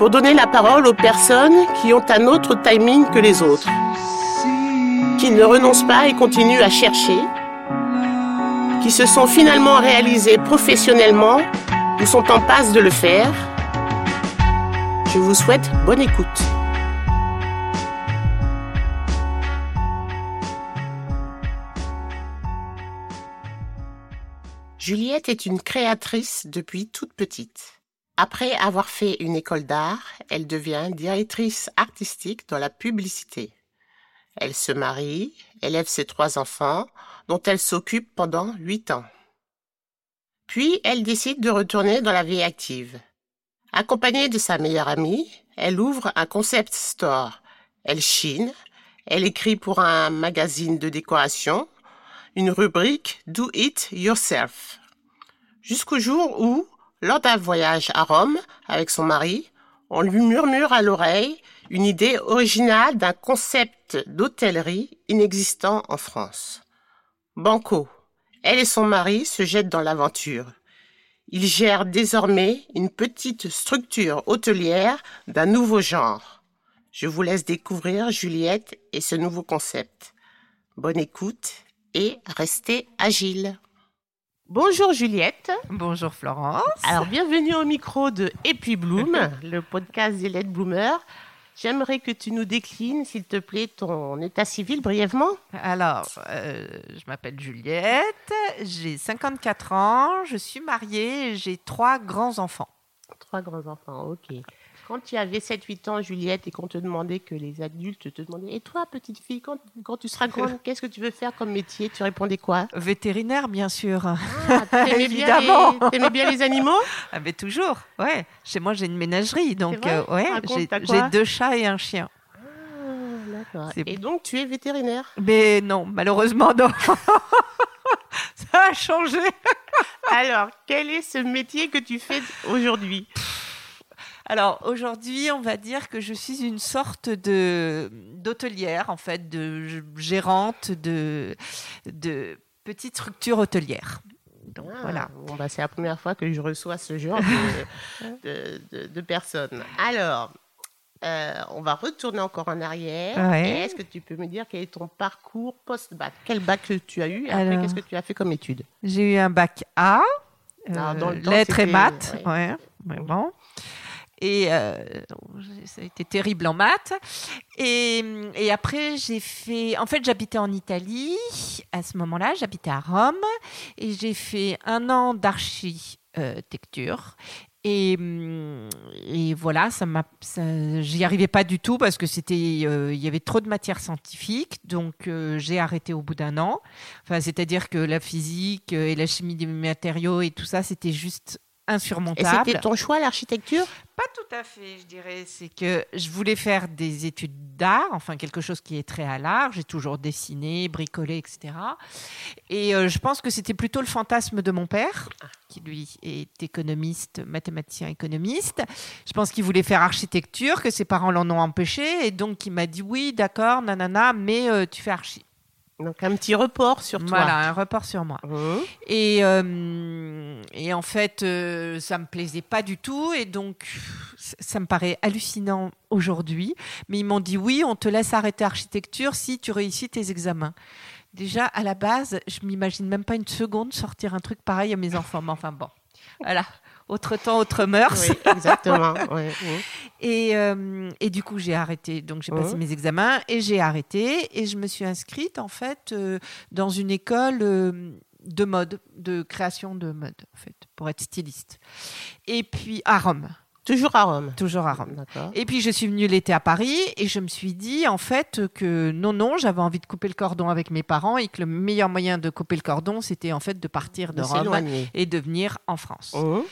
pour donner la parole aux personnes qui ont un autre timing que les autres, qui ne renoncent pas et continuent à chercher, qui se sont finalement réalisées professionnellement ou sont en passe de le faire. Je vous souhaite bonne écoute. Juliette est une créatrice depuis toute petite. Après avoir fait une école d'art, elle devient directrice artistique dans la publicité. Elle se marie, élève ses trois enfants, dont elle s'occupe pendant huit ans. Puis elle décide de retourner dans la vie active. Accompagnée de sa meilleure amie, elle ouvre un concept store. Elle chine, elle écrit pour un magazine de décoration, une rubrique Do It Yourself. Jusqu'au jour où, lors d'un voyage à Rome avec son mari, on lui murmure à l'oreille une idée originale d'un concept d'hôtellerie inexistant en France. Banco. Elle et son mari se jettent dans l'aventure. Ils gèrent désormais une petite structure hôtelière d'un nouveau genre. Je vous laisse découvrir Juliette et ce nouveau concept. Bonne écoute et restez agile. Bonjour Juliette. Bonjour Florence. Alors bienvenue au micro de Et puis Bloom, le podcast des Lettres Bloomer. J'aimerais que tu nous déclines, s'il te plaît, ton état civil brièvement. Alors, euh, je m'appelle Juliette, j'ai 54 ans, je suis mariée, j'ai trois grands-enfants. Trois grands-enfants, ok. Quand tu avais 7-8 ans, Juliette, et qu'on te demandait que les adultes te demandaient Et toi, petite fille, quand, quand tu seras grande, qu'est-ce que tu veux faire comme métier? Tu répondais quoi? Vétérinaire, bien sûr. Ah, t'aimais bien, Évidemment. les- t'aimais bien les animaux? Ah, mais toujours, ouais. Chez moi, j'ai une ménagerie, donc euh, ouais, j'ai deux chats et un chien. Ah, Et donc, tu es vétérinaire? Mais non, malheureusement, non. Ça a changé. Alors, quel est ce métier que tu fais aujourd'hui? Alors aujourd'hui, on va dire que je suis une sorte de d'hôtelière, en fait, de gérante de de petites structures hôtelières. Donc Ah, voilà. Bon, bah, c'est la première fois que je reçois ce genre de, de- de- de personnes. Alors, euh, on va retourner encore en arrière. Ouais. Est-ce que tu peux me dire quel est ton parcours post-bac? Quel bac tu as eu? Et après, Alors. qu'est-ce que tu as fait comme étude? J'ai eu un bac A, le temps, lettres et maths, ouais. ouais, mais bon. Et euh, ça a été terrible en maths. Et, après, j'ai fait. En fait, j'habitais en Italie à ce moment-là. J'habitais à Rome. Et j'ai fait un an d'architecture. Et, voilà, ça m'a, j'y arrivais pas du tout parce que c'était, euh, il y avait trop de matières scientifiques, donc euh, j'ai arrêté au bout d'un an. Enfin, c'est-à-dire que la physique et la chimie des matériaux et tout ça, c'était juste Et insurmontable. c'était ton choix, l'architecture? Pas tout à fait, je dirais. C'est que je voulais faire des études d'art, enfin quelque chose qui est très à l'art. J'ai toujours dessiné, bricolé, etc. Et euh, je pense que c'était plutôt le fantasme de mon père, qui lui est économiste, mathématicien économiste. Je pense qu'il voulait faire architecture, que ses parents l'en ont empêché, et donc il m'a dit oui, d'accord, nanana, mais euh, tu fais archi. Donc, un petit report sur toi. Voilà, un report sur moi. Mmh. Et, euh, et en fait, euh, ça me plaisait pas du tout. Et donc, ça- ça me paraît hallucinant aujourd'hui. Mais ils m'ont dit oui, on te laisse arrêter architecture si tu réussis tes examens. Déjà, à la base, je m'imagine même pas une seconde sortir un truc pareil à mes enfants. Mais enfin bon, voilà. Autre temps, autre mœurs. Oui, exactement. Et, euh, et du coup, j'ai arrêté. Donc, j'ai passé mes examens et j'ai arrêté. Et je me suis inscrite, en fait, euh, dans une école euh, de mode, de création de mode, en fait, pour être styliste. Et puis, à Rome. Toujours à Rome. Toujours à Rome. Et puis je suis venue l'été à Paris et je me suis dit en fait que non non j'avais envie de couper le cordon avec mes parents et que le meilleur moyen de couper le cordon c'était en fait de partir de De Rome et de venir en France. Mhm.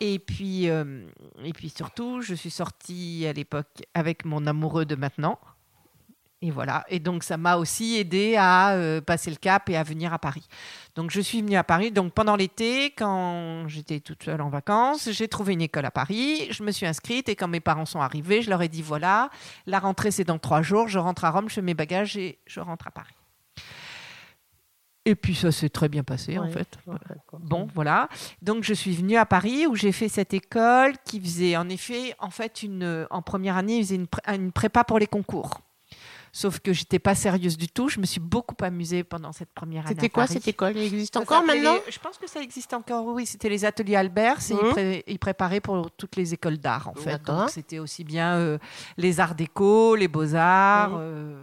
Et puis euh, et puis surtout je suis sortie à l'époque avec mon amoureux de maintenant. Et voilà. Et donc, ça m'a aussi aidé à euh, passer le cap et à venir à Paris. Donc, je suis venue à Paris. Donc, pendant l'été, quand j'étais toute seule en vacances, j'ai trouvé une école à Paris. Je me suis inscrite. Et quand mes parents sont arrivés, je leur ai dit voilà, la rentrée, c'est dans trois jours. Je rentre à Rome, je fais mes bagages et je rentre à Paris. Et puis, ça s'est très bien passé, en fait. Ouais. Bon, voilà. Donc, je suis venue à Paris où j'ai fait cette école qui faisait, en effet, en fait, une, en première année, ils faisaient une, pré- une prépa pour les concours. Sauf que j'étais pas sérieuse du tout. Je me suis beaucoup amusée pendant cette première année. C'était quoi? Cette école Elle existe Ça encore maintenant? les- Je pense que ça existe encore, oui. C'était les ateliers Albert. C'est- Mhm. ils, pré- ils préparaient pour toutes les écoles d'art, en fait. D'accord. Donc, c'était aussi bien euh, les arts déco, les beaux-arts, Mhm. euh,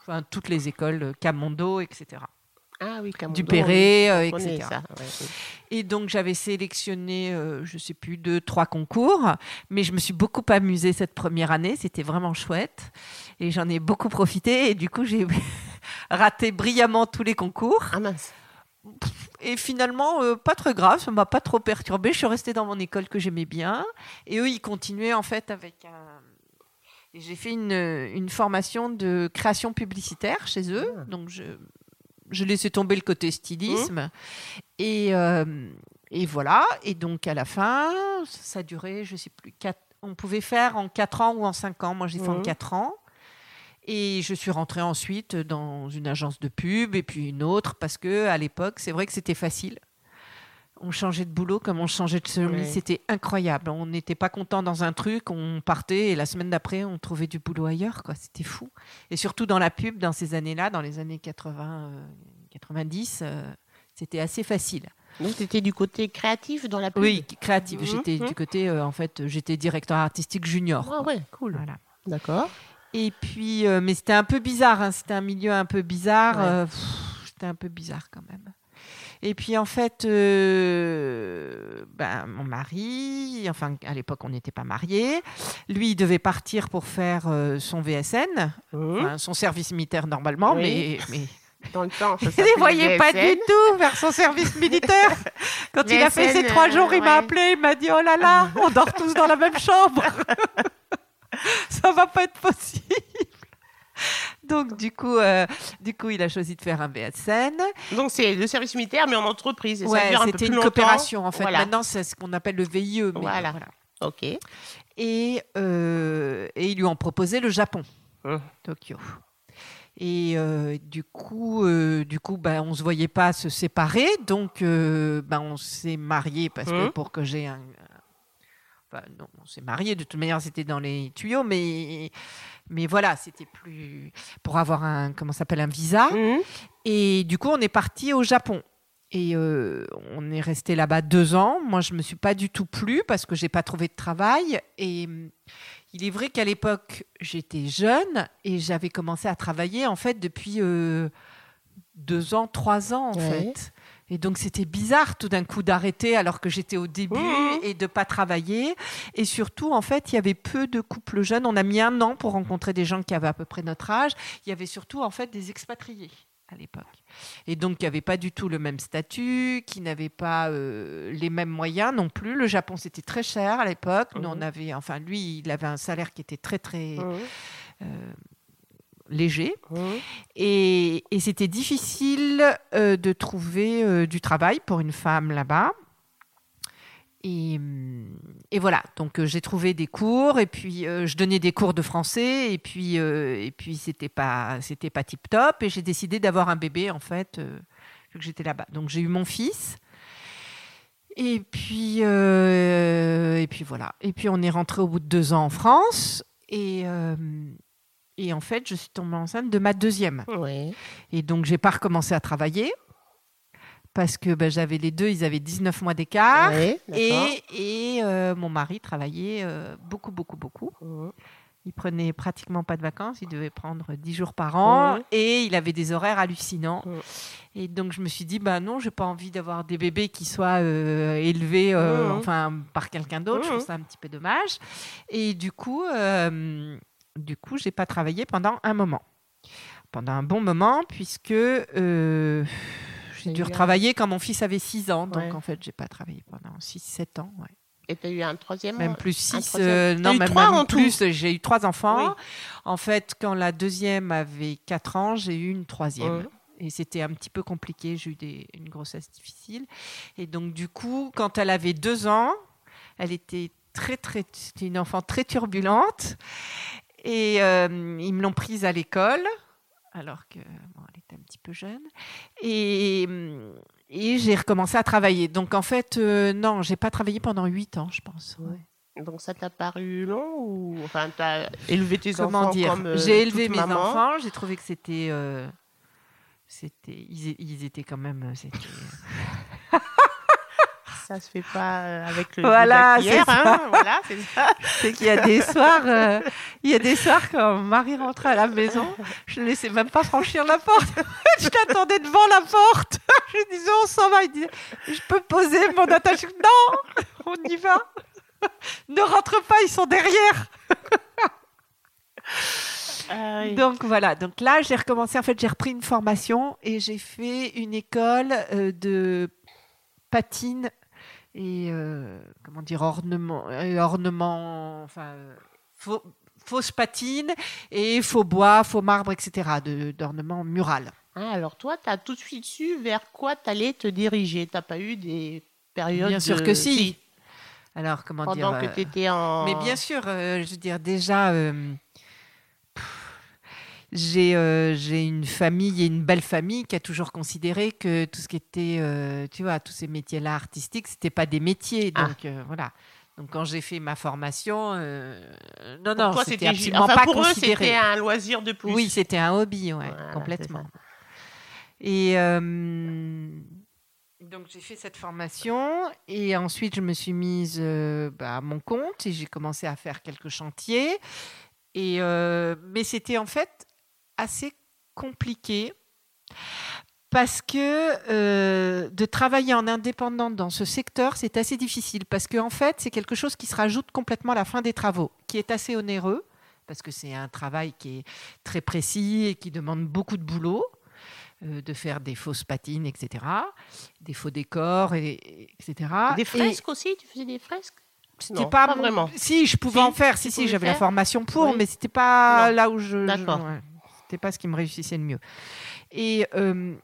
enfin, toutes les écoles, euh, Camondo, etc. Ah oui, Du Perret, euh, etc. ça, ouais, oui. Et donc j'avais sélectionné, euh, je sais plus, deux, trois concours, mais je me suis beaucoup amusée cette première année, c'était vraiment chouette, et j'en ai beaucoup profité, et du coup j'ai raté brillamment tous les concours, Ah mince. et finalement euh, pas très grave, ça m'a pas trop perturbée, je suis restée dans mon école que j'aimais bien, et eux ils continuaient en fait avec un... J'ai fait une, une formation de création publicitaire chez eux, Ah. donc je, je laissais tomber le côté stylisme. Et, euh, et voilà. Et donc, à la fin, ça durait, je sais plus, quatre- on pouvait faire en 4 ans ou en 5 ans. Moi, j'ai fait en Mhm. 4 ans. Et je suis rentrée ensuite dans une agence de pub et puis une autre parce que à l'époque, c'est vrai que c'était facile. On changeait de boulot comme on changeait de chemise, Ouais. c'était incroyable. On n'était pas content dans un truc, on partait et la semaine d'après, on trouvait du boulot ailleurs, quoi. C'était fou. Et surtout dans la pub, dans ces années-là, dans les années 80, euh, 90, euh, c'était assez facile. Donc, tu étais du côté créatif dans la pub? Oui, créative. Mhm, J'étais du côté, euh, en fait, j'étais directeur artistique junior. Ah quoi. ouais, cool. Voilà. D'accord. Et puis, euh, mais c'était un peu bizarre, hein, c'était un milieu un peu bizarre. Ouais. euh, pff, c'était un peu bizarre quand même. Et puis en fait, euh, ben, mon mari, enfin à l'époque on n'était pas mariés, lui il devait partir pour faire euh, son VSN, enfin, son service militaire normalement, Oui. mais, mais Dans le temps, ça il ne voyait pas du tout vers son service militaire. Quand il a fait ses trois jours, il m'a appelé, il m'a dit Oh là là, on dort tous dans la même chambre. Ça va pas être possible. Donc du coup, euh, du coup, il a choisi de faire un VSN. Donc, c'est le service militaire, mais en entreprise. Et Ouais, c'était une longtemps. coopération en fait. Voilà. Maintenant, c'est ce qu'on appelle le VIE. mais Voilà. voilà. Ok. Et, euh, et ils lui ont proposé le Japon, Hum. Tokyo. Et euh, du coup, euh, du coup, ben, on se voyait pas se séparer, donc euh, ben, on s'est mariés parce que Mhm. pour que j'ai un, enfin, non, on s'est mariés. De toute manière, c'était dans les tuyaux, mais mais voilà, c'était plus pour avoir un comment s'appelle un visa. Mhm. Et du coup, on est parti au Japon. Et euh, on est resté là-bas deux ans. Moi, je me suis pas du tout plu parce que j'ai pas trouvé de travail. Et hum, il est vrai qu'à l'époque, j'étais jeune et j'avais commencé à travailler en fait depuis euh, deux ans, trois ans en Ouais. fait. Et donc c'était bizarre tout d'un coup d'arrêter alors que j'étais au début Mhm. et de pas travailler. Et surtout, en fait, il y avait peu de couples jeunes. On a mis un an pour rencontrer des gens qui avaient à peu près notre âge. Il y avait surtout en fait des expatriés à l'époque. Et donc, qui n'avaient pas du tout le même statut, qui n'avaient pas euh, les mêmes moyens non plus. Le Japon, c'était très cher à l'époque. Nous, on Mhm. avait, enfin, lui, il avait un salaire qui était très, très Mhm. euh, léger. Mhm. Et, et c'était difficile euh, de trouver euh, du travail pour une femme là-bas. Et, et voilà, donc euh, j'ai trouvé des cours et puis euh, je donnais des cours de français et puis euh, et puis c'était pas c'était pas tip top et j'ai décidé d'avoir un bébé en fait vu que j'étais là-bas. Donc j'ai eu mon fils et puis et puis voilà et puis on est rentré au bout de deux ans en France et et en fait je suis tombée enceinte de ma deuxième. Et donc, j'ai pas recommencé à travailler parce que ben, j'avais les deux, ils avaient 19 mois d'écart. Et et euh, mon mari travaillait euh, beaucoup, beaucoup, beaucoup. Mhm. Il prenait pratiquement pas de vacances, il devait prendre 10 jours par an Mhm. et il avait des horaires hallucinants. Mhm. Et donc je me suis dit, bah non, j'ai pas envie d'avoir des bébés qui soient euh, élevés Mhm. enfin, par quelqu'un d'autre. Je trouve ça un petit peu dommage. Et du coup, du coup, j'ai pas travaillé pendant un moment. Pendant un bon moment, puisque euh, j'ai dû un- retravailler quand mon fils avait 6 ans. Donc Ouais. en fait, j'ai pas travaillé pendant 6-7 ans. ouais. Et tu as eu un troisième Même plus 6, troisième? non, même, trois même en plus. J'ai eu trois enfants. Oui. En fait, quand la deuxième avait 4 ans, j'ai eu une troisième. Mhm. Et c'était un petit peu compliqué. J'ai eu des- une grossesse difficile. Et donc, du coup, quand elle avait 2 ans, elle était très, très. C'était une enfant très turbulente. Et euh, ils me l'ont prise à l'école, alors que bon, elle était un petit peu jeune. Et, et j'ai recommencé à travailler. Donc, en fait, euh, non, j'ai pas travaillé pendant 8 ans, je pense. Ouais. Donc ça t'a paru long ou enfin t'as élevé tes Comment enfants dire comme euh, J'ai élevé toute mes maman. enfants. J'ai trouvé que c'était, euh, c'était, ils, ils étaient quand même, c'était. Ça se fait pas euh, avec le Voilà, c'est hein, voilà, c'est ça. c'est qu'il y a des soirs, euh, il y a des soirs quand mon mari rentrait à la maison, je ne laissais même pas franchir la porte. je l'attendais devant la porte. je disais on s'en va. Il disait je peux poser mon attache. Non, on y va. ne rentre pas, ils sont derrière. Ah oui. Donc voilà, donc là j'ai recommencé, en fait j'ai repris une formation et j'ai fait une école euh, de patine et euh, comment dire ornement, euh, ornement enfin faux- fausse patine et faux bois, faux marbre, etc. de- d'ornement mural. Ah, alors toi, tu as tout de suite su vers quoi tu allais te diriger. T'as pas eu des périodes Bien sûr que si. Alors comment Pendant dire que euh, tu étais en Mais bien sûr, euh, je veux dire, déjà, euh, j'ai euh, une famille et une belle famille qui a toujours considéré que tout ce qui était, euh, tu vois, tous ces métiers-là artistiques, c'était pas des métiers. Ah. Donc euh, voilà. Donc quand j'ai fait ma formation, euh, non, Pour non, c'était absolument enfin, pas pour eux, considéré. c'était un loisir de plus. Oui, c'était un hobby, ouais, Voilà, complètement. Et donc j'ai fait cette formation et ensuite je me suis mise bah, à mon compte et j'ai commencé à faire quelques chantiers. Et euh, mais c'était en fait assez compliqué parce que euh, de travailler en indépendante dans ce secteur, c'est assez difficile parce qu'en en fait, c'est quelque chose qui se rajoute complètement à la fin des travaux, qui est assez onéreux parce que c'est un travail qui est très précis et qui demande beaucoup de boulot, euh, de faire des fausses patines, etc., des faux décors, et, et- etc. Des Et fresques aussi Tu faisais des fresques? C'était Non, pas, vraiment. Si, je pouvais Si, en faire. Si, si, j'avais la formation pour, Oui. mais c'était pas Non. là où je. je- D'accord. ouais, c'était pas ce qui me réussissait le mieux. Et euh,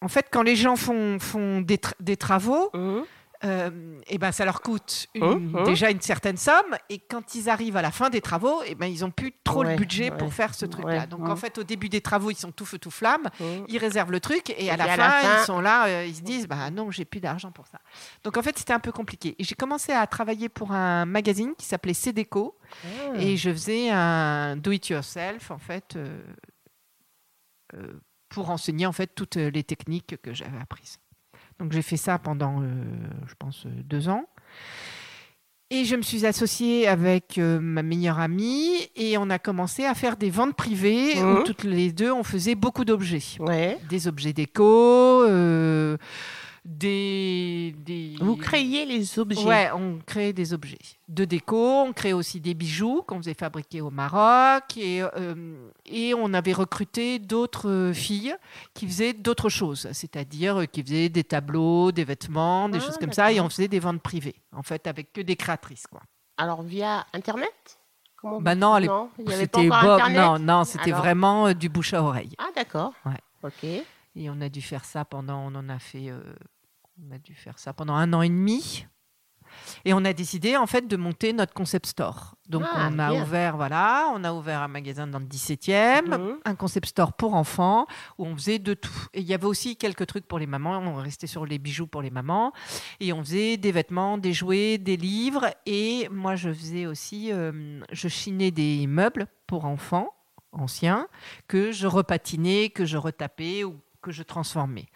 en fait, quand les gens font, font des, tra- des travaux, Mhm. euh, et ben ça leur coûte une- Hum, hum. déjà une certaine somme. Et quand ils arrivent à la fin des travaux et ben ils ont plus trop Ouais, le budget ouais, pour faire ce truc là ouais, donc en fait au début des travaux ils sont tout feu tout flamme. Ils réservent le truc et à, Et la, à fin, la fin- ils sont là euh, ils se disent bah non j'ai plus d'argent pour ça. Donc en fait c'était un peu compliqué. Et j'ai commencé à travailler pour un magazine qui s'appelait Cédeco Ah. et je faisais un do it yourself en fait euh, pour enseigner en fait toutes les techniques que j'avais apprises. Donc j'ai fait ça pendant, euh, je pense, euh, deux ans. Et je me suis associée avec euh, ma meilleure amie et on a commencé à faire des ventes privées où Mhm. toutes les deux on faisait beaucoup d'objets, Ouais. des objets déco, euh, des, des Vous créiez les objets. Ouais, on crée des objets de déco, on crée aussi des bijoux qu'on faisait fabriquer au Maroc et, euh, et on avait recruté d'autres filles qui faisaient d'autres choses, c'est-à-dire qui faisaient des tableaux, des vêtements, des Ah, choses comme ça et on faisait des ventes privées, en fait, avec que des créatrices. Quoi. Alors via Internet? Comment Bah non, non, C'était non, non, c'était Alors vraiment euh, du bouche à oreille. Ah d'accord. Ouais. Ok. Et on a dû faire ça pendant, on en a fait, euh, on a dû faire ça pendant un an et demi. Et on a décidé en fait de monter notre concept store. Donc Ah, on a bien. ouvert, voilà, on a ouvert un magasin dans le 17e, Mhm. un concept store pour enfants où on faisait de tout. Et il y avait aussi quelques trucs pour les mamans. On restait sur les bijoux pour les mamans et on faisait des vêtements, des jouets, des livres. Et moi je faisais aussi, euh, je chinais des meubles pour enfants anciens que je repatinais, que je retapais ou que je transformais.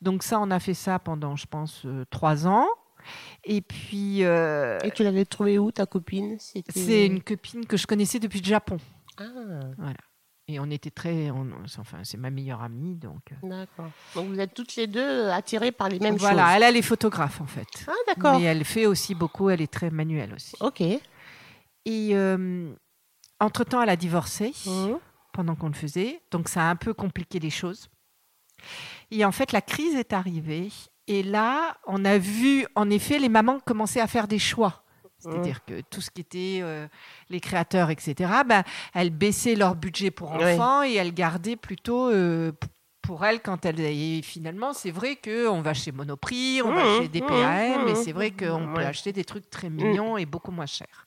Donc ça, on a fait ça pendant, je pense, euh, trois ans. Et puis, euh, Et tu l'avais trouvée où, ta copine? C'est une copine que je connaissais depuis le Japon. Ah, Et on était très, on- enfin, c'est ma meilleure amie, donc. euh, d'accord. Donc vous êtes toutes les deux attirées par les mêmes voilà, choses. elle, elle est photographe en fait. Ah, d'accord. Mais elle fait aussi beaucoup, elle est très manuelle aussi. Ok. Et euh, entre-temps, elle a divorcé Mhm. pendant qu'on le faisait. Donc, ça a un peu compliqué les choses. Et en fait, la crise est arrivée. Et là, on a vu, en effet, les mamans commencer à faire des choix. C'est-à-dire que tout ce qui était euh, les créateurs, etc., ben, elles baissaient leur budget pour enfants et elles gardaient plutôt euh, pour elles quand elles. Et finalement, c'est vrai qu'on va chez Monoprix, on va Mmh, chez des mmh, et mmh, c'est vrai qu'on peut ouais. acheter des trucs très mignons et beaucoup moins chers.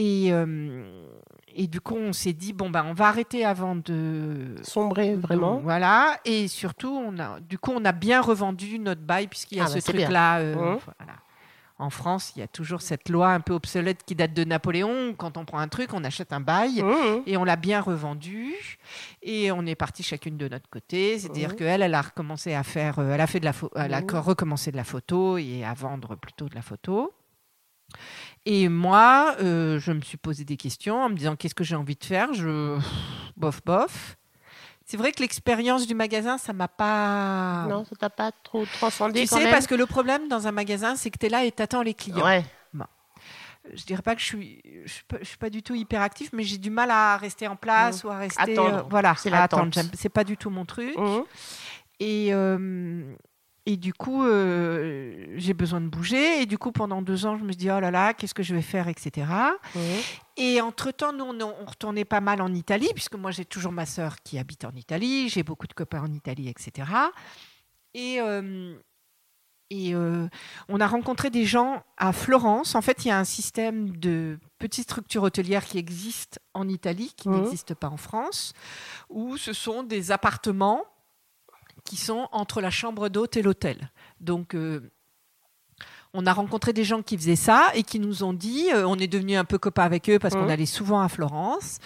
Et, euh, et du coup, on s'est dit, bon, ben, on va arrêter avant de. Sombrer vraiment. Donc, voilà. Et surtout, on a, du coup, on a bien revendu notre bail, puisqu'il y a Ah, ce bah, truc-là. euh, Mmh. voilà. En France, il y a toujours cette loi un peu obsolète qui date de Napoléon. Quand on prend un truc, on achète un bail. Mhm. Et on l'a bien revendu. Et on est parti chacune de notre côté. C'est-à-dire Mhm. qu'elle, elle a recommencé à faire. euh, Elle a fait de la elle a recommencé de la photo et à vendre plutôt de la photo. Et moi, euh, je me suis posé des questions en me disant qu'est-ce que j'ai envie de faire? Je bof bof. C'est vrai que l'expérience du magasin, ça m'a pas. Non, ça t'a pas trop transcendé Tu quand sais, même? parce que le problème dans un magasin, c'est que tu es là et tu attends les clients. Ouais. Je dirais pas que je suis, je suis, pas, je suis pas du tout hyperactif, mais j'ai du mal à rester en place ou à rester. Mmh. Attendre. euh, voilà, C'est l'attente. C'est pas du tout mon truc. Mhm. Et, euh, et du coup, euh, j'ai besoin de bouger. Et du coup, pendant deux ans, je me dit, oh là là, qu'est-ce que je vais faire, etc. Et entre-temps, nous, on, on retournait pas mal en Italie, puisque moi, j'ai toujours ma sœur qui habite en Italie, j'ai beaucoup de copains en Italie, etc. Et, euh, et euh, on a rencontré des gens à Florence. En fait, il y a un système de petites structures hôtelières qui existent en Italie, qui Mhm. n'existe pas en France, où ce sont des appartements qui sont entre la chambre d'hôte et l'hôtel. Donc, euh, on a rencontré des gens qui faisaient ça et qui nous ont dit, euh, on est devenu un peu copains avec eux parce qu'on allait souvent à Florence,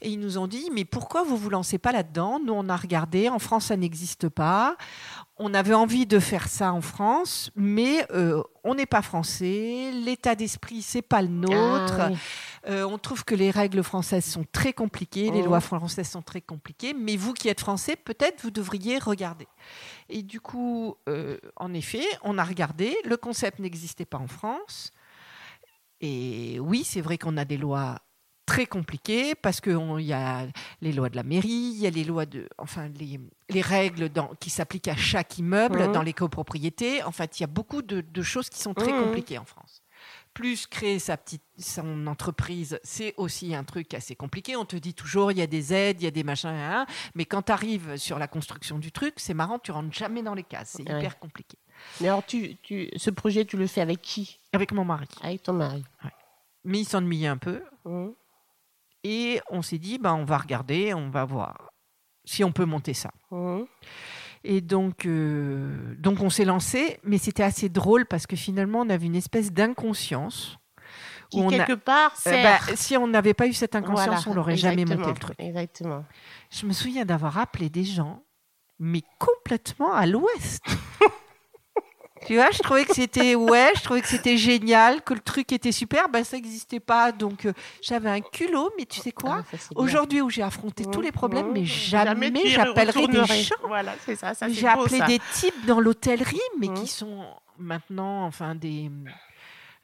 et ils nous ont dit, mais pourquoi vous vous lancez pas là-dedans? Nous, on a regardé, en France, ça n'existe pas. On avait envie de faire ça en France, mais euh, on n'est pas français, l'état d'esprit, c'est pas le nôtre. Ah, oui. Euh, on trouve que les règles françaises sont très compliquées, les Mhm. lois françaises sont très compliquées, mais vous qui êtes français, peut-être vous devriez regarder. Et du coup, euh, en effet, on a regardé, le concept n'existait pas en France. Et oui, c'est vrai qu'on a des lois très compliquées parce qu'il y a les lois de la mairie, il y a les lois de, enfin les, les règles dans- qui s'appliquent à chaque immeuble Mhm. dans les copropriétés. En fait, il y a beaucoup de, de choses qui sont très Mhm. compliquées en France. Plus créer sa petite son entreprise, c'est aussi un truc assez compliqué. On te dit toujours il y a des aides, il y a des machins, hein, mais quand tu arrives sur la construction du truc, c'est marrant, tu rentres jamais dans les cases. C'est Ouais. hyper compliqué. Mais alors, tu, tu, ce projet, tu le fais avec qui? Avec mon mari. Avec ton mari. Mais il s'ennuyait un peu. Mhm. Et on s'est dit, ben, on va regarder, on va voir si on peut monter ça. Mhm. Et donc, euh, donc on s'est lancé, mais c'était assez drôle parce que finalement, on avait une espèce d'inconscience. Qui, a- quelque part, Euh, bah, si on n'avait pas eu cette inconscience, Voilà, on n'aurait jamais monté le truc. Exactement. Je me souviens d'avoir appelé des gens, mais complètement à l'ouest. Tu vois, je trouvais que c'était ouais, je trouvais que c'était génial, que le truc était super. Ben ça n'existait pas, donc euh, j'avais un culot. Mais tu sais quoi Ah. Aujourd'hui, où j'ai affronté tous les problèmes, mais jamais, j'appellerai des gens. Voilà, c'est ça. ça J'ai appelé ça. des types dans l'hôtellerie, mais qui sont maintenant, enfin, des.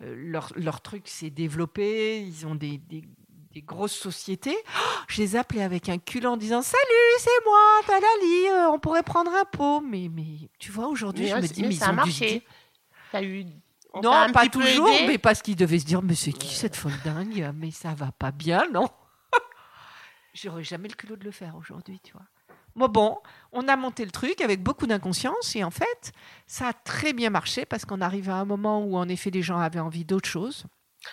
euh, leur, leur truc s'est développé, ils ont des, des- des grosses sociétés. Oh, je les appelais avec un cul en disant Salut, c'est moi, Talali, euh, on pourrait prendre un pot. Mais, mais tu vois, aujourd'hui, je me dis, mais mais ça ils a ont dû se marché. dire- T'as eu. on Non, pas toujours, mais parce qu'ils devaient se dire Mais c'est qui cette folle dingue Mais ça va pas bien, non? J'aurais jamais le culot de le faire aujourd'hui, tu vois. Bon, bon, on a monté le truc avec beaucoup d'inconscience et en fait, ça a très bien marché parce qu'on arrive à un moment où en effet les gens avaient envie d'autre chose.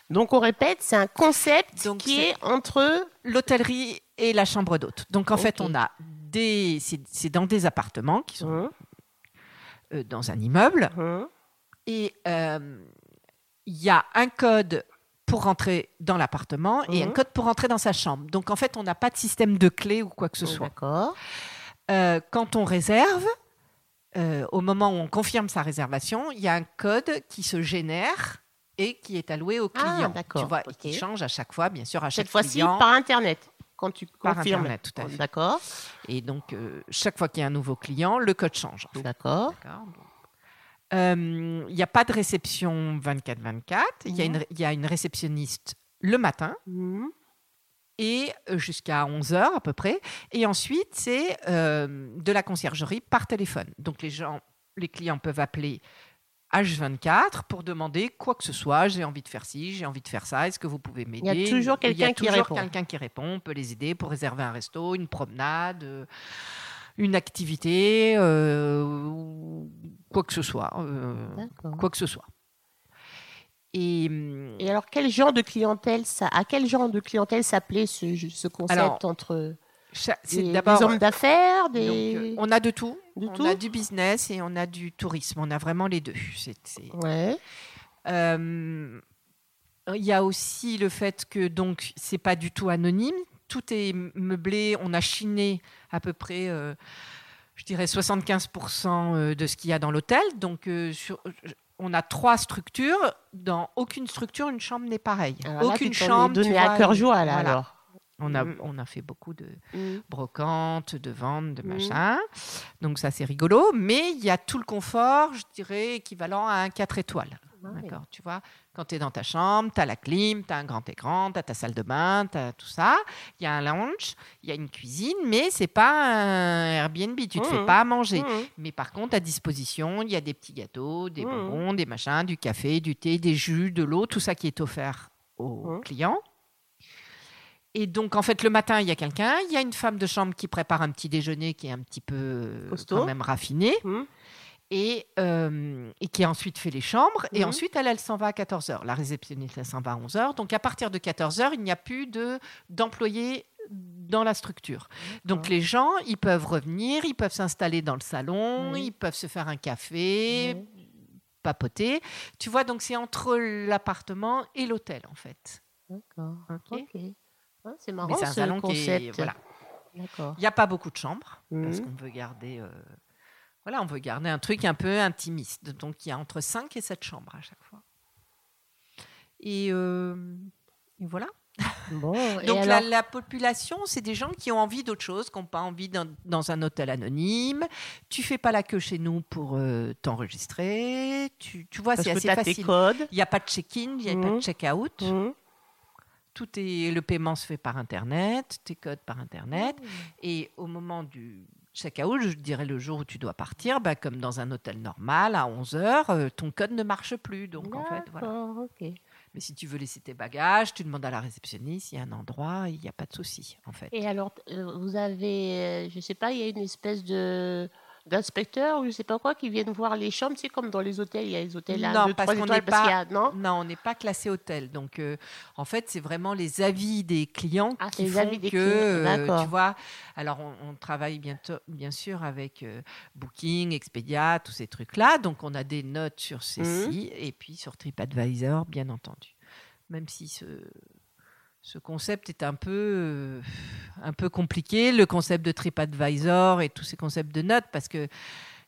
Donc, on répète, c'est un concept Donc, qui est entre. L'hôtellerie et la chambre d'hôte. Donc en fait, on a des. C'est dans des appartements qui sont Mhm, euh, dans un immeuble mhm. et euh, il y a un code pour rentrer dans l'appartement et un Mhm. code pour rentrer dans sa chambre. Donc en fait, on n'a pas de système de clé ou quoi que ce soit. D'accord. euh, quand on réserve, au moment où on confirme sa réservation, il y a un code qui se génère et qui est alloué au Ah, client. d'accord, tu vois, et ok. qui change à chaque fois, bien sûr, à chaque Cette fois-ci, par Internet, quand tu Par confirmes. Internet, tout à fait. D'accord, Et donc, euh, chaque fois qu'il y a un nouveau client, le code change. d'accord. Euh, Il n'y a pas de réception 24-24. Il y, a une- il y a une réceptionniste le matin Mhm. et euh, jusqu'à 11h à peu près. Et ensuite, c'est euh, de la conciergerie par téléphone. Donc, les, gens, les clients peuvent appeler H24 pour demander quoi que ce soit. J'ai envie de faire ci, j'ai envie de faire ça. Est-ce que vous pouvez m'aider? Il y a toujours quelqu'un qui répond. quelqu'un qui répond. On peut les aider pour réserver un resto, une promenade, euh, une activité, euh, quoi que ce soit. euh, D'accord. quoi que ce soit. Et, Et alors, quel genre de clientèle ça, à quel genre de clientèle s'appelait ce, ce concept Alors, entre c'est des, hommes d'affaires, des on a de tout. Du on tout a du business et on a du tourisme. On a vraiment les deux. C'est- c'est- ouais. Euh, Il y a aussi le fait que donc c'est pas du tout anonyme. Tout est meublé. On a chiné à peu près, euh, je dirais 75% euh, de ce qu'il y a dans l'hôtel. Donc euh, sur- on a trois structures. Dans aucune structure, une chambre n'est pareille. Alors là, aucune tu es chambre. tu à cœur joie là voilà. alors. On a, Mm. on a fait beaucoup de Mhm. brocantes, de ventes, de Mhm. machin. Donc ça, c'est rigolo. Mais il y a tout le confort, je dirais, équivalent à un 4 étoiles. Ah. D'accord, tu vois, quand tu es dans ta chambre, tu as la clim, tu as un grand écran, tu as ta salle de bain, tu as tout ça. Il y a un lounge, il y a une cuisine, mais c'est pas un Airbnb, tu ne te fais Mhm. pas à manger. Mais par contre, à disposition, il y a des petits gâteaux, des bonbons, des machins, du café, du thé, des jus, de l'eau, tout ça qui est offert aux clients. Et donc, en fait, le matin, il y a quelqu'un, il y a une femme de chambre qui prépare un petit déjeuner qui est un petit peu euh, quand même raffiné Mhm. et, euh, et qui ensuite fait les chambres. Et Mhm. ensuite, elle, elle s'en va à 14h. La réceptionniste, elle s'en va à 11h. Donc, à partir de 14h, il n'y a plus de- d'employés dans la structure. Donc, les gens, ils peuvent revenir, ils peuvent s'installer dans le salon, Mhm. ils peuvent se faire un café, papoter. Tu vois, donc c'est entre l'appartement et l'hôtel, en fait. D'accord. Ah, c'est marrant c'est un ce salon qui concept. est... Voilà. D'accord. Il n'y a pas beaucoup de chambres parce Mhm. qu'on veut garder... euh, Voilà, on veut garder un truc un peu intimiste. Donc, il y a entre 5 et 7 chambres à chaque fois. Et, euh, et voilà. Bon. et Donc, la, alors la population, c'est des gens qui ont envie d'autre chose, qui n'ont pas envie dans un hôtel anonyme. Tu fais pas la queue chez nous pour euh, t'enregistrer. Tu, tu vois, parce c'est que assez facile. Il n'y a pas de check-in, il n'y a pas de Mhm. check-out. Mhm. Tout est, le paiement se fait par Internet, tes codes par Internet. Et au moment du check-out, je dirais le jour où tu dois partir, bah, comme dans un hôtel normal, à 11h, ton code ne marche plus. Donc, en fait, voilà. Mais si tu veux laisser tes bagages, tu demandes à la réceptionniste, il y a un endroit, il n'y a pas de souci, en fait. Et alors, euh, vous avez, euh, je sais pas, il y a une espèce de d'inspecteur ou je sais pas quoi qui viennent voir les chambres, c'est comme dans les hôtels, il y a les hôtels à Non, deux, parce trois qu'on étoiles parce pas- a, non Non, on n'est pas classé hôtel. Donc, euh, en fait, c'est vraiment les avis des clients Ah, qui les font avis des que, clients, euh, tu vois. Alors, on, on travaille bientôt, bien sûr avec euh, Booking, Expedia, tous ces trucs-là. Donc, on a des notes sur Mhm. sites et puis sur TripAdvisor, bien entendu. Même si ce, ce concept est un peu, euh, un peu compliqué, le concept de TripAdvisor et tous ces concepts de notes, parce que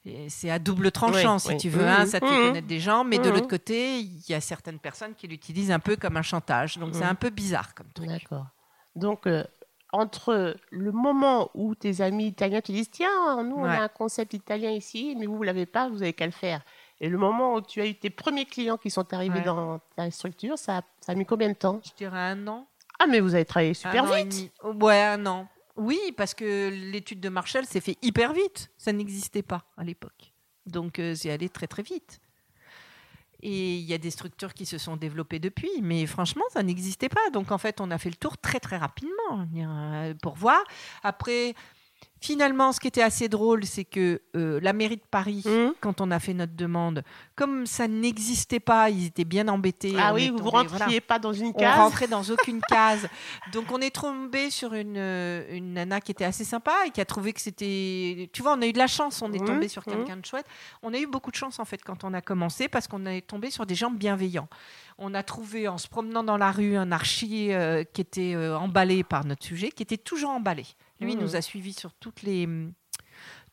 euh, c'est à double tranchant, Oui, si oui. tu veux. Mhm. hein, ça te fait Mhm. connaître des gens, mais de Mhm. l'autre côté, il y a certaines personnes qui l'utilisent un peu comme un chantage. Donc, c'est un peu bizarre comme truc. D'accord. Donc, euh, entre le moment où tes amis italiens te disent Tiens, nous, on a un concept italien ici, mais vous, vous l'avez pas, vous avez qu'à le faire. Et le moment où tu as eu tes premiers clients qui sont arrivés Ouais. dans ta structure, ça a mis combien de temps? Je dirais un an. Ah, mais vous avez travaillé super vite. Oh, Ouais, un an. Oui, parce que l'étude de Marshall s'est fait hyper vite. Ça n'existait pas à l'époque. Donc, euh, c'est allé très, très vite. Et il y a des structures qui se sont développées depuis, mais franchement, ça n'existait pas. Donc, en fait, on a fait le tour très, très rapidement euh, pour voir. Après, finalement, ce qui était assez drôle, c'est que euh, la mairie de Paris, Hum quand on a fait notre demande, comme ça n'existait pas, ils étaient bien embêtés. Ah On oui, vous ne rentriez voilà. pas dans une On case rentrait dans aucune case. Donc on est tombé sur une, euh, une nana qui était assez sympa et qui a trouvé que c'était... Tu vois, on a eu de la chance, on est Mhm, tombé sur mhm. quelqu'un de chouette. On a eu beaucoup de chance en fait quand on a commencé parce qu'on est tombé sur des gens bienveillants. On a trouvé en se promenant dans la rue un archi euh, qui était euh, emballé par notre sujet, qui était toujours emballé. Lui il nous a suivis sur toutes les...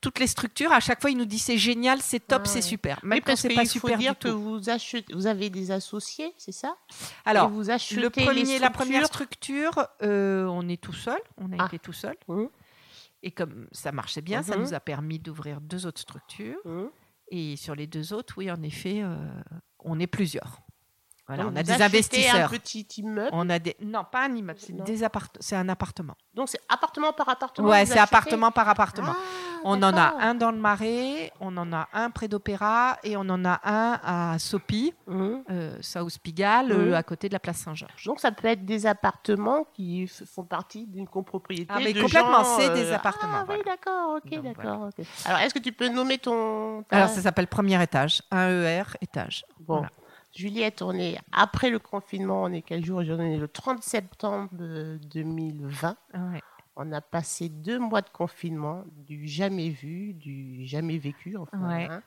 toutes les structures. À chaque fois, il nous dit c'est génial, c'est top, Ah c'est super. Oui, Même quand c'est pas faut super dire du que tout. vous, achetez, vous avez des associés, c'est ça? Et Alors, vous achetez le premier, les la première structure, euh, on est tout seul. On a Ah. été tout seul. Mhm. Et comme ça marchait bien, ça Mhm. nous a permis d'ouvrir deux autres structures. Et sur les deux autres, oui, en effet, euh, on est plusieurs. Voilà, Donc, on a des investisseurs. un petit immeuble. On a des non, pas un immeuble, c'est des appart- c'est un appartement. Donc c'est appartement par appartement. ouais, c'est appartement par appartement. Ah, on en a un dans le Marais, on en a un près d'Opéra et on en a un à Sopi, Hum. euh, South Pigalle, euh, à côté de la place Saint-Georges. Donc ça peut être des appartements qui font partie d'une copropriété. Ah, mais de complètement, c'est euh, des appartements, Ah oui, d'accord, ok, d'accord. Alors est-ce que tu peux nommer ton. Alors ça s'appelle premier étage, un ER étage. Bon. Voilà. Juliette, on est après le confinement, on est quel jour aujourd'hui? On est le 30 septembre euh, 2020. Ouais. On a passé deux mois de confinement, du jamais vu, du jamais vécu, enfin. Ouais. hein.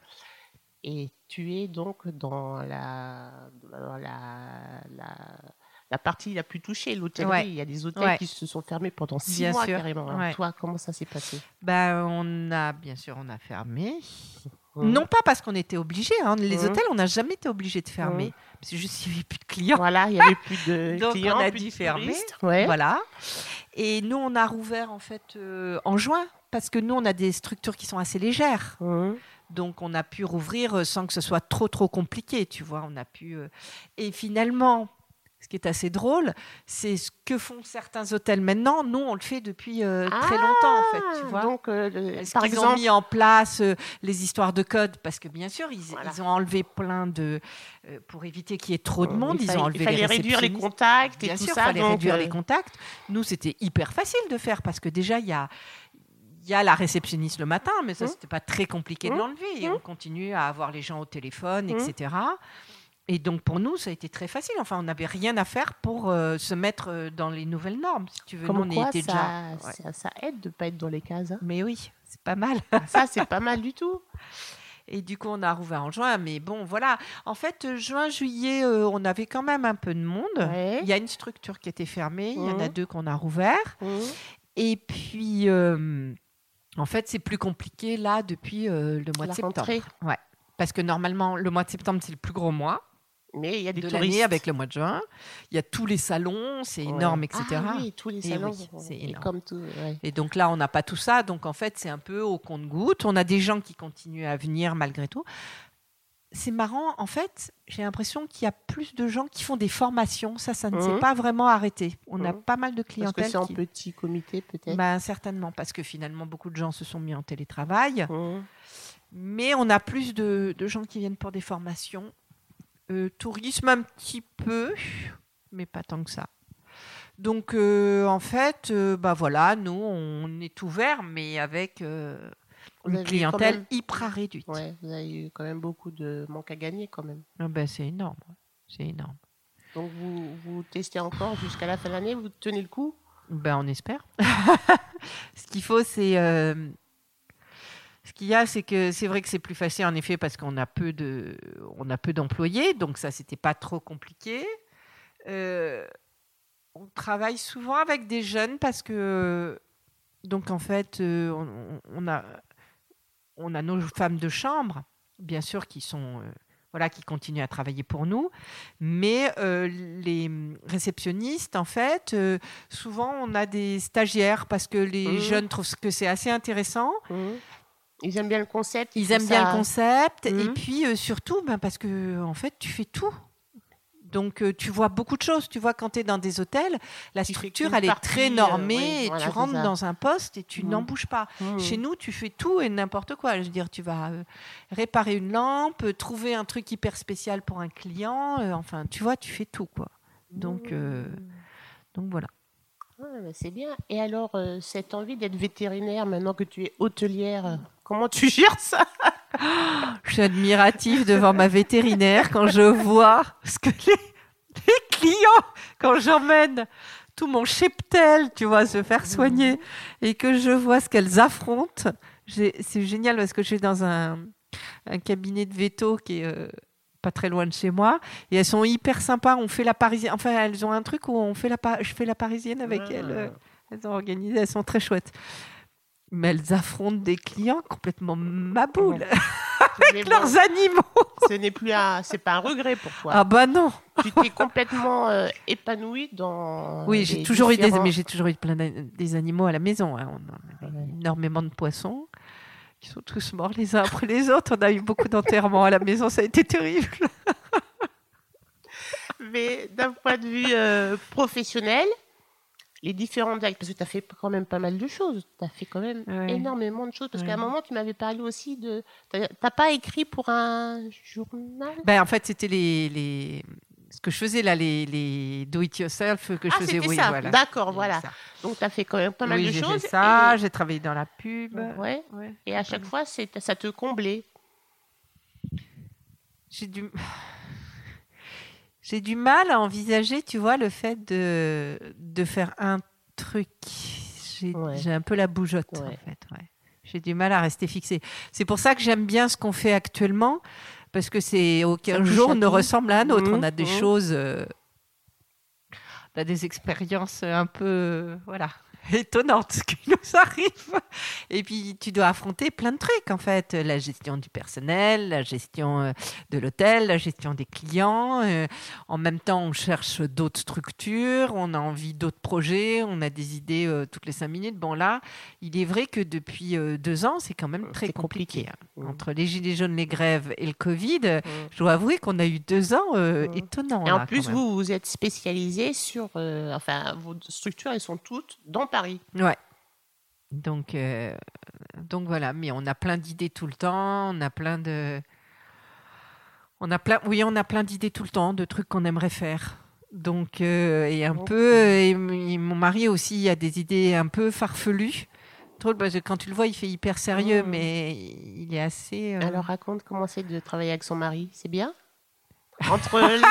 Et tu es donc dans la, dans la, la, la partie la plus touchée, l'hôtellerie. Ouais. Il y a des hôtels qui se sont fermés pendant six Bien mois sûr. carrément. Ouais. toi, comment ça s'est passé? Ben, on a bien sûr on a fermé. Non pas parce qu'on était obligé. hein. Les hôtels, on n'a jamais été obligé de fermer. Mhm. C'est juste qu'il n'y avait plus de clients. Voilà, il n'y avait plus de Donc, clients, on a dû fermer. Ouais. Voilà. Et nous, on a rouvert en fait euh, en juin parce que nous, on a des structures qui sont assez légères. Donc, on a pu rouvrir euh, sans que ce soit trop, trop compliqué, tu vois. On a pu. euh, Et finalement, qui est assez drôle, c'est ce que font certains hôtels maintenant. Nous, on le fait depuis euh, très longtemps, en fait, tu Ah, vois. Donc, euh, le- Est-ce par qu'ils ont exemple, mis en place euh, les histoires de code? Parce que bien sûr, ils, Voilà. ils ont enlevé plein de... euh, pour éviter qu'il y ait trop de monde, il ils fallait- ont enlevé il fallait les réduire les contacts et Bien tout sûr, il fallait donc, réduire les contacts. Nous, c'était hyper facile de faire parce que déjà, il y a, il y a la réceptionniste le matin, mais ça, Mmh. c'était pas très compliqué de Mmh. l'enlever. Et Mmh. on continue à avoir les gens au téléphone, Mmh. etc. Et donc, pour nous, ça a été très facile. Enfin, on n'avait rien à faire pour euh, se mettre euh, dans les nouvelles normes, si tu veux. Comme Nous, on quoi, était ça, déjà. ouais. ça, ça aide de ne pas être dans les cases. hein. Mais oui, c'est pas mal. ça, c'est pas mal du tout. Et du coup, on a rouvert en juin. Mais bon, voilà. En fait, euh, juin, juillet, euh, on avait quand même un peu de monde. Ouais. Il y a une structure qui était fermée. Il y en a Mhm. deux qu'on a rouvert. Hum. Et puis, euh, en fait, c'est plus compliqué là depuis le mois La de septembre. rentrée. Ouais. Parce que normalement, le mois de septembre, c'est le plus gros mois Mais il y a des de touristes. avec le mois de juin. Il y a tous les salons, c'est énorme, Ouais. etc. Ah oui, tous les salons. oui, c'est énorme. comme tout. ouais. Et donc là, on n'a pas tout ça. Donc en fait, c'est un peu au compte-goutte. On a des gens qui continuent à venir malgré tout. C'est marrant, en fait, j'ai l'impression qu'il y a plus de gens qui font des formations. Ça, ça ne s'est Mhm. pas vraiment arrêté. On a Mhm. pas mal de Parce que clientèle. c'est en qui- petit comité, peut-être. Ben, certainement, parce que finalement, beaucoup de gens se sont mis en télétravail. Hum. Mais on a plus de, de gens qui viennent pour des formations. Euh, tourisme un petit peu, mais pas tant que ça. Donc, euh, en fait, euh, bah voilà, nous, on est ouvert, mais avec une clientèle même- hyper réduite. Ouais, vous avez eu quand même beaucoup de manques à gagner quand même. Ah ben, c'est énorme. C'est énorme. Donc vous, vous testez encore jusqu'à la fin de l'année, vous tenez le coup? Ben, on espère. Ce qu'il faut, c'est. euh, ce qu'il y a, c'est que c'est vrai que c'est plus facile en effet parce qu'on a peu de, on a peu d'employés, donc ça c'était pas trop compliqué. Euh, on travaille souvent avec des jeunes parce que donc en fait euh, on, on a on a nos femmes de chambre, bien sûr, qui sont euh, voilà, qui continuent à travailler pour nous, mais euh, les réceptionnistes, en fait, euh, souvent on a des stagiaires parce que les Mhm. jeunes trouvent que c'est assez intéressant. Hum. Ils aiment bien le concept Ils aiment bien ça- le concept et Mhm. puis euh, surtout ben, parce que en fait tu fais tout. Donc euh, tu vois beaucoup de choses. Tu vois quand tu es dans des hôtels, la structure elle est très euh, normée oui, et voilà, tu rentres dans un poste et tu Mhm. n'en bouges pas. Hum. Chez nous, tu fais tout et n'importe quoi. Je veux dire, tu vas euh, réparer une lampe, trouver un truc hyper spécial pour un client. enfin, tu vois, tu fais tout quoi. Donc, donc voilà. Ouais, bah, c'est bien. Et alors, cette envie d'être vétérinaire, maintenant que tu es hôtelière, comment tu gères ça? Je suis admirative devant ma vétérinaire quand je vois ce que les, les clients, quand j'emmène tout mon cheptel, tu vois, se faire soigner et que je vois ce qu'elles affrontent. C'est génial parce que je suis dans un, un cabinet de veto qui est euh, pas très loin de chez moi et elles sont hyper sympas. On fait la parisienne. Enfin, elles ont un truc où on fait la, je fais la parisienne avec Ah. elles. Elles ont organisé, elles sont très chouettes. Mais elles affrontent des clients complètement maboules Mais avec bon, leurs animaux. ce n'est plus un, c'est pas un regret pour toi. Ah bah non. Tu t'es complètement euh, épanouie dans. Oui, j'ai toujours eu des, mais j'ai toujours eu plein des animaux à la maison. hein. On a Ouais. énormément de poissons qui sont tous morts les uns après les autres. On a eu beaucoup d'enterrements à la maison, ça a été terrible. Mais d'un point de vue euh, professionnel, les différentes actes, parce que tu as fait quand même pas mal de choses. Tu as fait quand même Ouais. énormément de choses. Parce Ouais. qu'à un moment, tu m'avais parlé aussi de. T'as pas écrit pour un journal? Ben, en fait, c'était les, les- ce que je faisais là, les, les do it yourself que je Ah, faisais. Oui, ça. voilà. D'accord, J'ai voilà. ça. Donc, tu as fait quand même pas mal Oui, de j'ai choses. fait ça. et- J'ai travaillé dans la pub. Ouais. Ouais. Et à chaque fois, ça te comblait? J'ai du... J'ai du mal à envisager, tu vois, le fait de, de faire un truc. J'ai Ouais. un peu la bougeotte, en fait. ouais. J'ai du mal à rester fixé. C'est pour ça que j'aime bien ce qu'on fait actuellement, parce que c'est aucun jour ne ressemble à un autre. On a des mhm. choses, euh, on a des expériences un peu, euh, voilà, étonnantes qui nous arrivent. Et puis, tu dois affronter plein de trucs, en fait. La gestion du personnel, la gestion euh, de l'hôtel, la gestion des clients. euh, en même temps, on cherche d'autres structures, on a envie d'autres projets, on a des idées euh, toutes les cinq minutes. Bon, là, il est vrai que depuis deux ans, c'est quand même très compliqué. compliqué. hein. Mhm. Entre les gilets jaunes, les grèves et le Covid, Mhm. je dois avouer qu'on a eu deux ans euh, étonnants. Et là, en plus, vous, vous êtes spécialisé sur. euh, enfin, vos structures, elles sont toutes dans Paris. Ouais. Donc, euh, donc voilà, mais on a plein d'idées tout le temps, on a plein de... On a plein, oui, on a plein d'idées tout le temps, de trucs qu'on aimerait faire. Donc, euh, et un Ok. peu, et, mon mari aussi a des idées un peu farfelues. Drôle, parce que quand tu le vois, il fait hyper sérieux, Mm. mais il est assez... euh, Alors raconte comment c'est de travailler avec son mari, c'est bien? Entre le,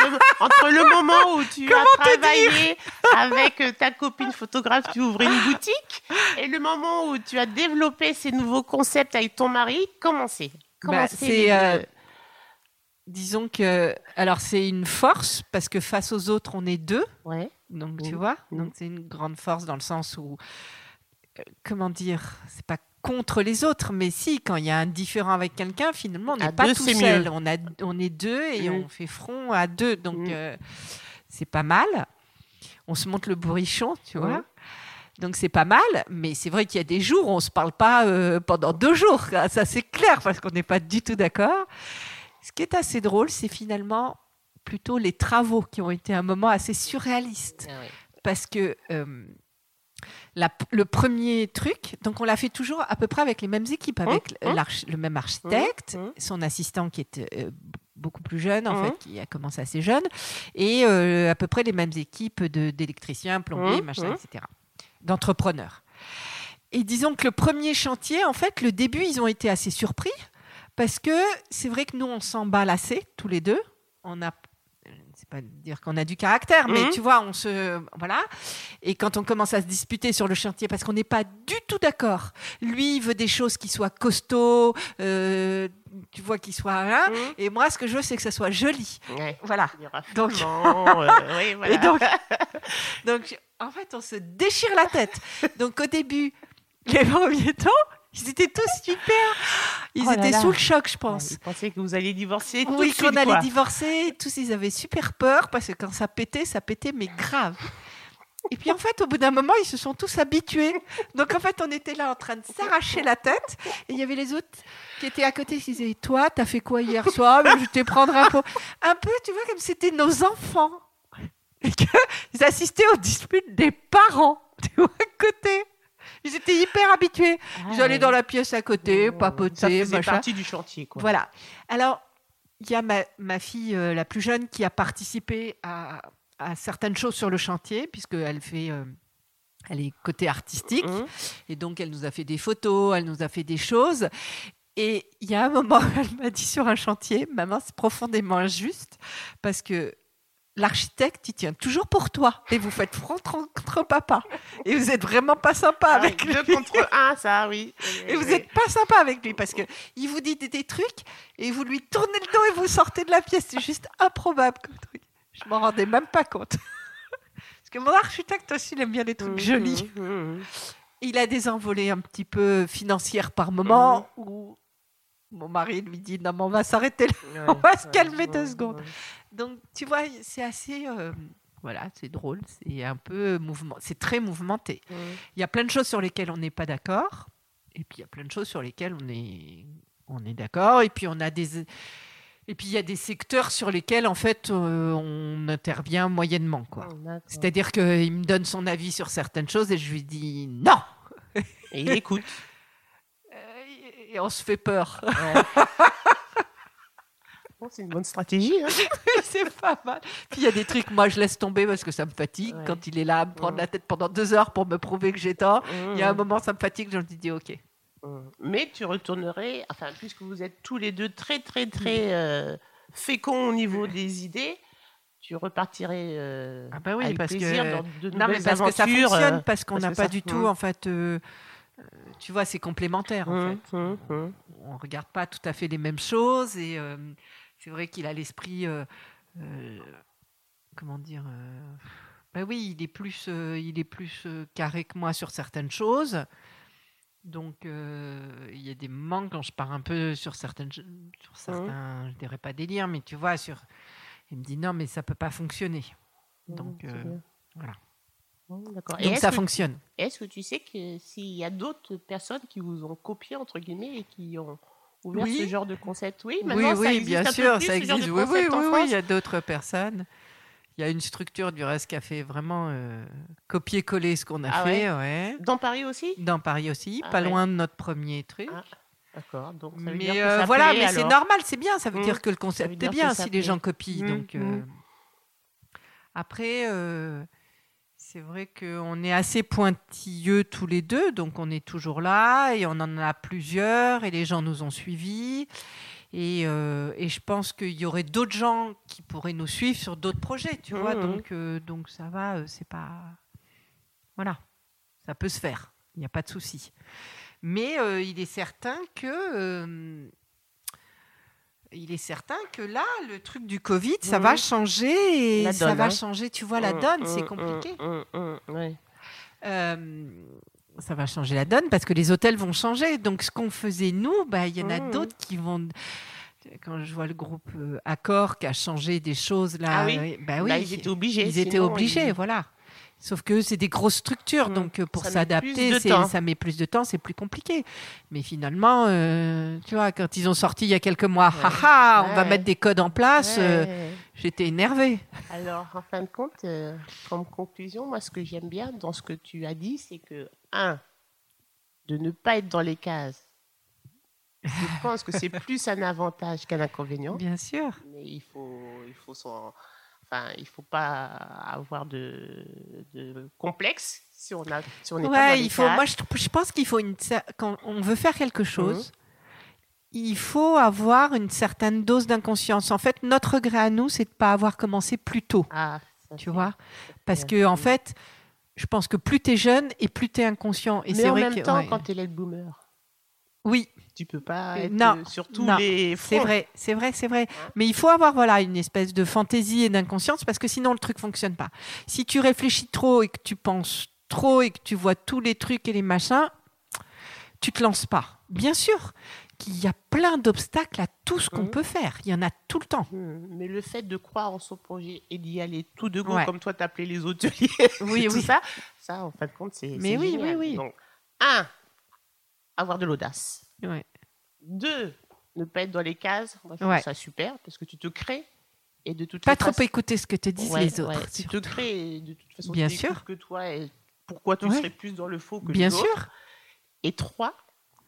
entre le moment où tu as travaillé avec euh, ta copine photographe, tu ouvres une boutique, et le moment où tu as développé ces nouveaux concepts avec ton mari, comment c'est? Comment Bah, c'est euh, Disons que... Alors, c'est une force, parce que face aux autres, on est deux. Ouais. Donc, tu vois, donc c'est une grande force dans le sens où, euh, comment dire, c'est pas contre les autres, mais si, quand il y a un différent avec quelqu'un, finalement, on n'est pas deux, tout seul. mieux. On, a, on est deux et on fait front à deux. Donc, euh, c'est pas mal. On se monte le bourrichon, tu vois. Donc c'est pas mal, mais c'est vrai qu'il y a des jours où on se parle pas euh, pendant deux jours. Ah, Ça c'est clair parce qu'on n'est pas du tout d'accord. Ce qui est assez drôle, c'est finalement plutôt les travaux qui ont été un moment assez surréaliste Ah parce que euh, la- le premier truc, donc on l'a fait toujours à peu près avec les mêmes équipes, avec Mmh, mmh. l'arch- le même architecte, Mmh, mmh. son assistant qui est euh, beaucoup plus jeune, en fait, qui a commencé assez jeune, et euh, à peu près les mêmes équipes d'électriciens, plombiers, machin, etc., d'entrepreneurs. Et disons que le premier chantier, en fait, le début, ils ont été assez surpris parce que c'est vrai que nous, on s'emballe assez, tous les deux. On a, c'est pas dire qu'on a du caractère, mais Mhm. tu vois, on se, voilà. Et quand on commence à se disputer sur le chantier, parce qu'on n'est pas du tout d'accord. Lui, il veut des choses qui soient costauds, euh, tu vois, qui soient, hein. Mhm. Et moi, ce que je veux, c'est que ça soit joli. Ouais. Voilà. Donc- finalement, euh, oui, voilà. Et donc, donc, en fait, on se déchire la tête. Donc, au début, les premiers temps, ils étaient tous super. Ils Oh étaient là. sous le choc, je pense. Ils pensaient que vous alliez divorcer tout Oui, qu'on allait divorcer. Tous, ils avaient super peur parce que quand ça pétait, ça pétait, mais grave. Et puis en fait, au bout d'un moment, ils se sont tous habitués. Donc en fait, on était là en train de s'arracher la tête. Et il y avait les autres qui étaient à côté qui disaient Toi, t'as fait quoi hier soir? Je te prendre un pot. Un peu, tu vois, comme c'était nos enfants. Et qu'ils assistaient aux disputes des parents, tu vois, à côté. Ils étaient hyper habitués. Ah, Ils allaient dans la pièce à côté, Mmh. papoter, Ça faisait machin. partie du chantier, quoi. Voilà. Alors, il y a ma, ma fille euh, la plus jeune qui a participé à, à certaines choses sur le chantier, puisqu'elle fait. euh, elle est côté artistique, Mhm. et donc elle nous a fait des photos, elle nous a fait des choses. Et il y a un moment, elle m'a dit sur un chantier, maman, c'est profondément injuste, parce que l'architecte, il tient toujours pour toi, et vous faites front contre papa. Et vous êtes vraiment pas sympa Ah, avec lui. deux contre un, ça, oui. Et vous n'êtes pas sympa avec lui parce que il vous dit des, des trucs et vous lui tournez le dos et vous sortez de la pièce. C'est juste improbable comme truc. Je m'en rendais même pas compte. parce que mon architecte aussi, il aime bien les trucs Mhm, jolis. mhm. il a des envolées un petit peu financières par moment où mon mari lui dit non mais on va s'arrêter là, on va se calmer deux secondes. Donc tu vois, c'est assez euh, voilà, c'est drôle, c'est un peu mouvement, c'est très mouvementé. Il y a plein de choses sur lesquelles on n'est pas d'accord, et puis il y a plein de choses sur lesquelles on est on est d'accord, et puis on a des et puis il y a des secteurs sur lesquels en fait euh, on intervient moyennement quoi. C'est-à-dire qu'il me donne son avis sur certaines choses et je lui dis non. Et il écoute. Et on se fait peur. Bon, c'est une bonne stratégie. Hein. c'est pas mal. Puis il y a des trucs, moi je laisse tomber parce que ça me fatigue. Ouais. Quand il est là à me prendre Ouais. la tête pendant deux heures pour me prouver que j'ai tort, il y a un Mmh. moment ça me fatigue, je me dis ok. Mmh. Mais tu retournerais, enfin, puisque vous êtes tous les deux très, très, très euh, féconds au niveau des idées, tu repartirais euh, Ah bah oui, avec parce que- plaisir dans de Non, mais parce que ça fonctionne, euh, parce qu'on n'a que pas du tout, en fait, euh, tu vois, c'est complémentaire, en Mmh, fait. mmh, mmh. On regarde pas tout à fait les mêmes choses, et euh, c'est vrai qu'il a l'esprit, euh, euh, comment dire, euh, bah oui, il est plus, euh, il est plus euh, carré que moi sur certaines choses. Donc, euh, il y a des moments quand je pars un peu sur certaines, sur certains, je dirais pas délire, mais tu vois, sur, il me dit non, mais ça peut pas fonctionner. Donc, euh, voilà. Mmh, D'accord. Donc ça que- fonctionne. Est-ce que tu sais que s'il y a d'autres personnes qui vous ont copié, entre guillemets, et qui ont ouvert Oui. ce genre de concept? Oui, Oui, ça existe bien un peu sûr, plus, ça existe. Oui, oui, oui, il y a d'autres personnes. Il y a une structure du reste qui a fait vraiment euh, copier-coller ce qu'on a Ah fait, ouais? Dans Paris aussi? Dans Paris aussi, Ah pas ouais. loin de notre premier truc. Ah, D'accord. Donc, ça veut mais dire que euh, ça voilà, plaît, mais c'est normal, c'est bien. Ça veut Mm. dire que le concept est bien si les gens copient. Mm, Donc euh, après, c'est vrai qu'on est assez pointilleux tous les deux, donc on est toujours là et on en a plusieurs et les gens nous ont suivis. Et, euh, et je pense qu'il y aurait d'autres gens qui pourraient nous suivre sur d'autres projets, tu vois. Mhm. Donc, euh, donc ça va, euh, c'est pas. Voilà, ça peut se faire, il n'y a pas de souci. Mais il est certain que. Il est certain que là, le truc du Covid, ça Mhm. va changer et ça va hein. changer, tu vois, la Mmh, donne, mmh, c'est mmh, compliqué. ouais. Euh, ça va changer la donne parce que les hôtels vont changer. Donc, ce qu'on faisait nous, bah, il y en a Mhm. d'autres qui vont. Quand je vois le groupe euh, Accor qui a changé des choses là, Ah oui euh, bah oui, Là, ils étaient obligés. ils étaient obligés, ils- voilà. Sauf que c'est des grosses structures, Mhm. donc euh, pour s'adapter, ça met plus de temps, c'est plus compliqué. Mais finalement, euh, tu vois, quand ils ont sorti il y a quelques mois, Ouais. haha, on va mettre des codes en place, euh, j'étais énervée. Alors, en fin de compte, euh, comme conclusion, moi, ce que j'aime bien dans ce que tu as dit, c'est que, un, de ne pas être dans les cases. Je pense que c'est plus un avantage qu'un inconvénient, Bien sûr. mais il faut, il faut s'en- enfin, il faut pas avoir de, de complexe si on a, si on pas dans Ouais, les il faut. Moi, je, je pense qu'il faut une. Quand on veut faire quelque chose, il faut avoir une certaine dose d'inconscience. En fait, notre regret à nous, c'est de pas avoir commencé plus tôt. Ah, Tu vois? Parce que en fait, je pense que plus tu es jeune et plus tu es inconscient. Et Mais c'est en vrai même que temps, ouais. quand tu es l'aide boomer, oui, tu peux pas Euh, être non, sur tous non, les c'est vrai, c'est vrai, c'est vrai. Mais il faut avoir voilà une espèce de fantaisie et d'inconscience parce que sinon le truc fonctionne pas. Si tu réfléchis trop et que tu penses trop et que tu vois tous les trucs et les machins, tu te lances pas. Bien sûr qu'il y a plein d'obstacles à tout ce qu'on Mhm. peut faire. Il y en a tout le temps. Hmm, Mais le fait de croire en son projet et d'y aller tout de go, Ouais. comme toi t'appelais les hôteliers, Oui, tout oui. ça, ça en fin de compte c'est. Mais oui, génial. oui, oui. Donc, un, avoir de l'audace. Ouais. Deux, ne pas être dans les cases. Je Ouais. trouve ça super parce que tu te crées et de toute Pas façon. trop écouter ce que te disent Ouais, les autres. tu te crées et de toute façon. Bien tu sûr. que toi et pourquoi tu serais plus dans le faux que Bien les autres. sûr. Et trois,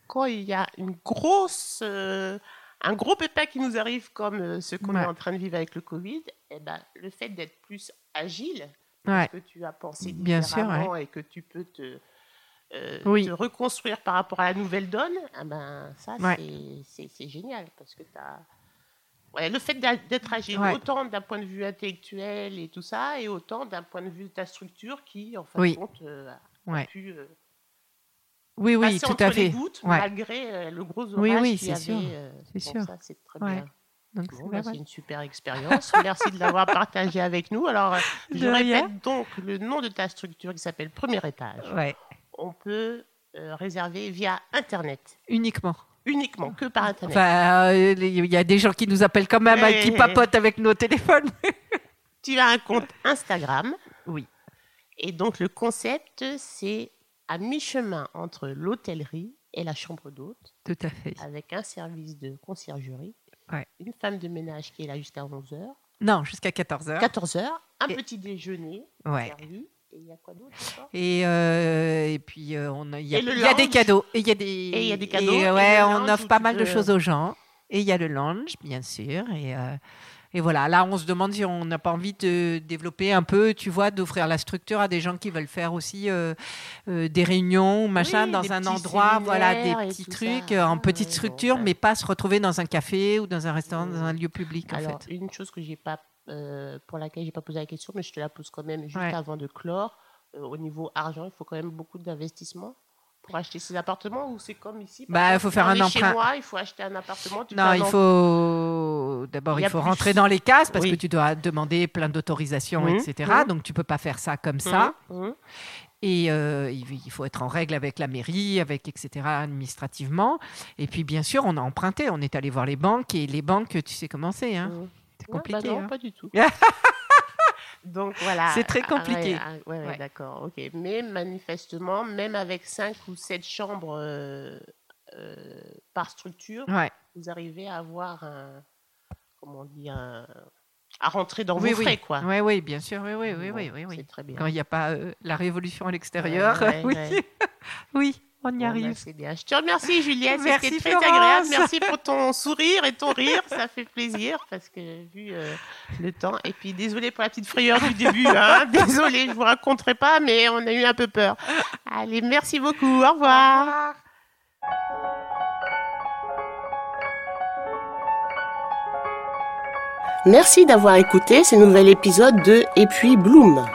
quand il y a une grosse, euh, un gros pépin qui nous arrive comme euh, ce qu'on est en train de vivre avec le Covid, eh ben, le fait d'être plus agile, parce que tu as pensé Bien sûr, différemment et que tu peux te, euh, Oui. te reconstruire par rapport à la nouvelle donne, eh ben, ça, Ouais. c'est- génial. Parce que as... Ouais, le fait d'être agile, Ouais. autant d'un point de vue intellectuel et tout ça, et autant d'un point de vue de ta structure qui, en fin Oui. de compte, euh, a pu euh, Oui, oui, tout à fait. gouttes, malgré euh, le gros orage Oui, oui, qu'il y c'est sûr. C'est sûr. ça, c'est très bien. Donc, Bon, c'est bah, une super expérience. Merci de l'avoir partagé avec nous. Alors, je De rien. répète donc le nom de ta structure qui s'appelle Premier Étage. Ouais. On peut euh, réserver via Internet. Uniquement. Uniquement, que par Internet. Enfin, euh, il y a des gens qui nous appellent quand même, hein, qui Ouais. papotent avec nos téléphones. Tu as un compte Instagram. Oui. Et donc, le concept, c'est à mi-chemin entre l'hôtellerie et la chambre d'hôte, Tout à fait. avec un service de conciergerie, Ouais. une femme de ménage qui est là jusqu'à 11h, Non, jusqu'à 14h. 14h, un Et- petit déjeuner Ouais. servi. Et il y a quoi d'autre encore? Et, euh, et puis, euh, on a- il y a, Et le il y a des cadeaux. Et il y a des, Et il y a des cadeaux, et, et ouais, le on offre pas mal de choses aux gens. Et il y a le lounge, bien sûr. Et, euh, et voilà, là, on se demande si on n'a pas envie de développer un peu, tu vois, d'offrir la structure à des gens qui veulent faire aussi euh, euh, des réunions, machin, Oui, dans un endroit, voilà, des petits trucs ça. en petite ouais, structure, bon, mais pas se retrouver dans un café ou dans un restaurant, dans un lieu public, en Alors, fait. une chose que j'ai pas, euh, pour laquelle j'ai pas posé la question, mais je te la pose quand même juste Ouais. avant de clore. Euh, au niveau argent, il faut quand même beaucoup d'investissement pour acheter ces appartements ou c'est comme ici Bah, il faut faire un est Chez emprunt. moi, il faut acheter un appartement. tu Non, il faut d'abord Il faut plus. rentrer dans les cases parce Oui. que tu dois demander plein d'autorisations, Mhm, etc. mhm. Donc tu peux pas faire ça comme emprunt. ça. Et euh, il faut être en règle avec la mairie, avec etc. administrativement. Et puis bien sûr, on a emprunté, on est allé voir les banques et les banques, tu sais comment c'est, hein. C'est bah compliqué. non, hein. pas du tout. Donc voilà. C'est très Ah, compliqué. ouais, ah, ouais, ouais, Ouais. d'accord. Ok. Mais manifestement, même avec 5 ou 7 chambres euh, euh, par structure, vous arrivez à avoir un. Comment on dit un, À rentrer dans Oui, vos oui. frais, quoi. Oui, oui, bien sûr, oui, oui, oui, Bon, oui, oui. C'est très bien. Quand il n'y a pas euh, la révolution à l'extérieur, oui, oui, on y Bon, bah, arrive. c'est bien. Je te remercie, Juliette. Merci, C'était très Florence. agréable. Merci pour ton sourire et ton rire. Ça fait plaisir parce que vu euh, le temps. Et puis, désolé pour la petite frayeur du début. Hein. Désolé, je vous raconterai pas, mais on a eu un peu peur. Allez, merci beaucoup. Au revoir. Merci d'avoir écouté ce nouvel épisode de Et puis Bloom.